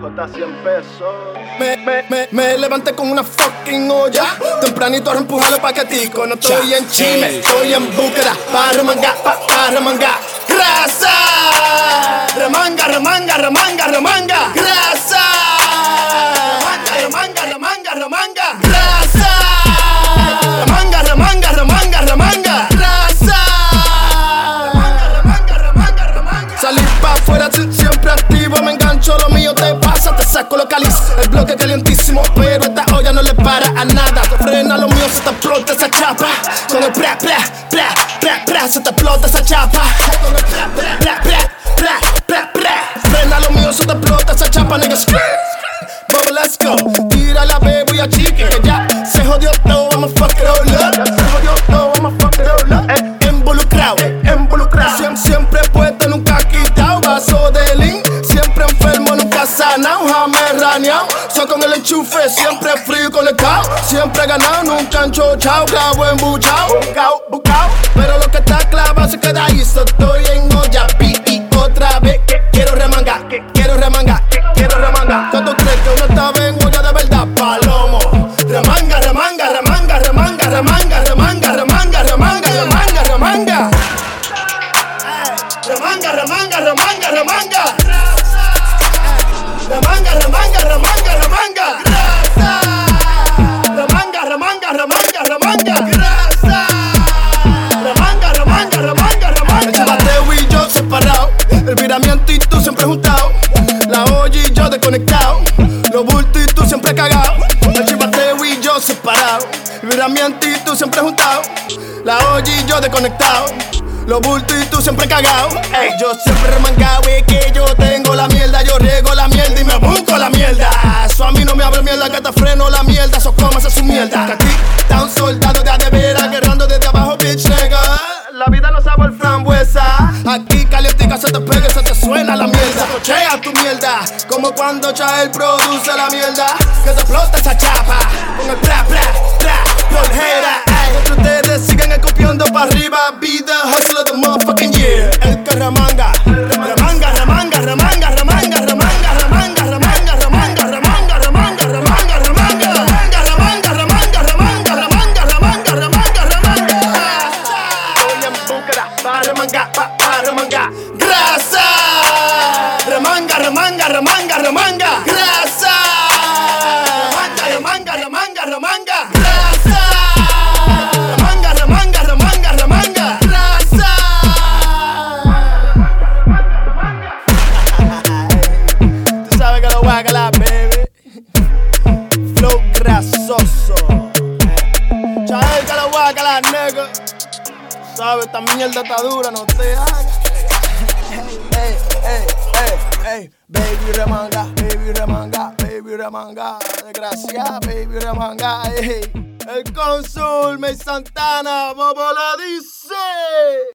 J 100 pesos. Me, me, me, me levanté con una fucking olla. Tempranito a empujar los paqueticos. No estoy en Chile, estoy en búsqueda. Pa' remangar, pa', pa remangar. ¡Grasa! Remanga, remanga, remanga, remanga. ¡Grasa! Pa' afuera, si- siempre activo. Me engancho, lo mío te pasa, te saco lo caliz. El bloque calientísimo, pero esta olla no le para a nada. Frena lo mío, se te explota esa chapa. Con el pra, pra, pra, pra, pra, se te explota esa chapa. Con el pra, pra, pra, pra, pra, pra, pra. Frena lo mío, se te explota esa chapa, nigga. Bubble, let's go. Tira la baby a chiqui, que ya se jodió todo. I'ma fuck it all sanado. Jamás raneado. Soy con el enchufe, siempre frío y conectado. Siempre ganado, nunca enchochado. Clavo embuchado, bucao, bucao. Pero lo que está clavado se queda ahí. So estoy en olla, pi y otra vez. Quiero remangar, quiero remangar, quiero remangar. ¿Cuánto crees que uno estaba en olla de verdad? Palomo. Remanga, remanga, remanga, remanga, remanga, remanga, remanga, remanga, remanga, remanga. Remanga, remanga, remanga, remanga. Remanga, remanga, remanga, remanga. Remanga, remanga, remanga, remanga. Remanga, remanga, remanga, remanga. El chivateo y yo separado. El viramiento y tú siempre juntado. La olla y yo desconectado. Los bultos y tú siempre cagado. El chivateo y yo separado. El viramiento y tú siempre juntado. La olla y yo desconectado. Los bultos y tú siempre cagado. Ey, yo siempre remangado y que yo tengo la mierda. Yo se se suena la mierda. Cochea tu mierda. Como cuando Chael produce la mierda. Que te explota esa chapa. Con el pla, porjera. Ay, que ustedes sigan escupiendo para arriba. Be the hustler of the motherfucking year. El que remanga. Remanga, remanga, remanga, remanga, remanga, remanga, remanga, remanga, remanga, remanga, remanga, remanga. Remanga, remanga, remanga, remanga, remanga, remanga, remanga, remanga. Estoy en búsqueda para remangar, pa- para remangar. ¡Grasa! Remanga, remanga. ¡Grasa! Remanga, remanga, remanga, remanga. ¡Grasa! Remanga, remanga, remanga, remanga. ¡Grasa! Tú sabes que lo voy a calar, baby. Flow grasoso. Chael que lo voy a calar, nigga. Sabes, esta mierda está dura, no te hagas. Baby remanga, baby remanga, baby remanga, desgracia, baby remanga, ey. El cónsul May Santana, Bobo lo dice.